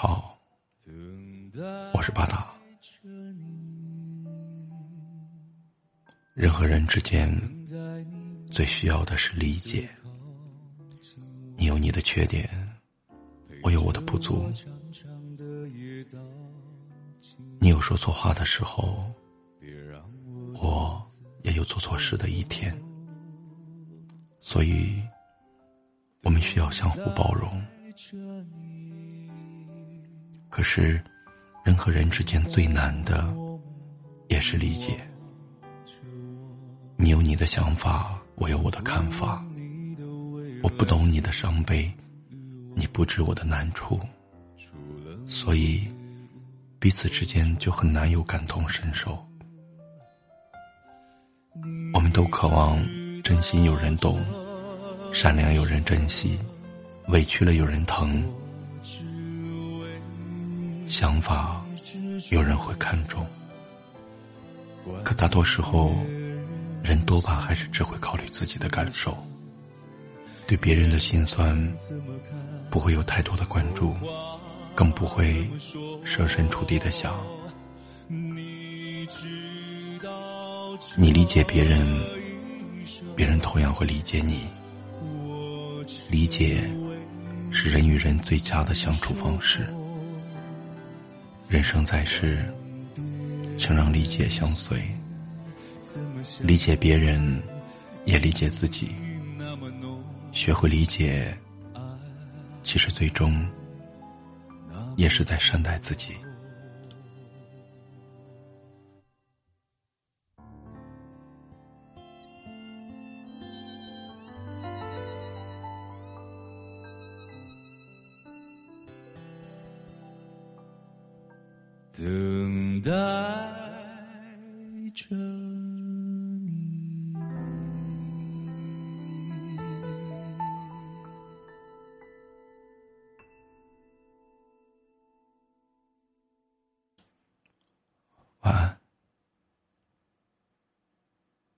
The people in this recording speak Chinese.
好，我是巴达。人和人之间最需要的是理解。你有你的缺点，我有我的不足。你有说错话的时候，我也有做错事的一天。所以，我们需要相互包容。可是，人和人之间最难的，也是理解。你有你的想法，我有我的看法。我不懂你的伤悲，你不知我的难处，所以彼此之间就很难有感同身受。我们都渴望真心有人懂，善良有人珍惜，委屈了有人疼，想法有人会看重。可大多时候。人多半还是只会考虑自己的感受，对别人的心酸不会有太多的关注，更不会设身处地的想。你理解别人，别人同样会理解你。理解是人与人最佳的相处方式。人生在世，请让理解相随。理解别人，也理解自己。学会理解，其实最终也是在善待自己。等待着。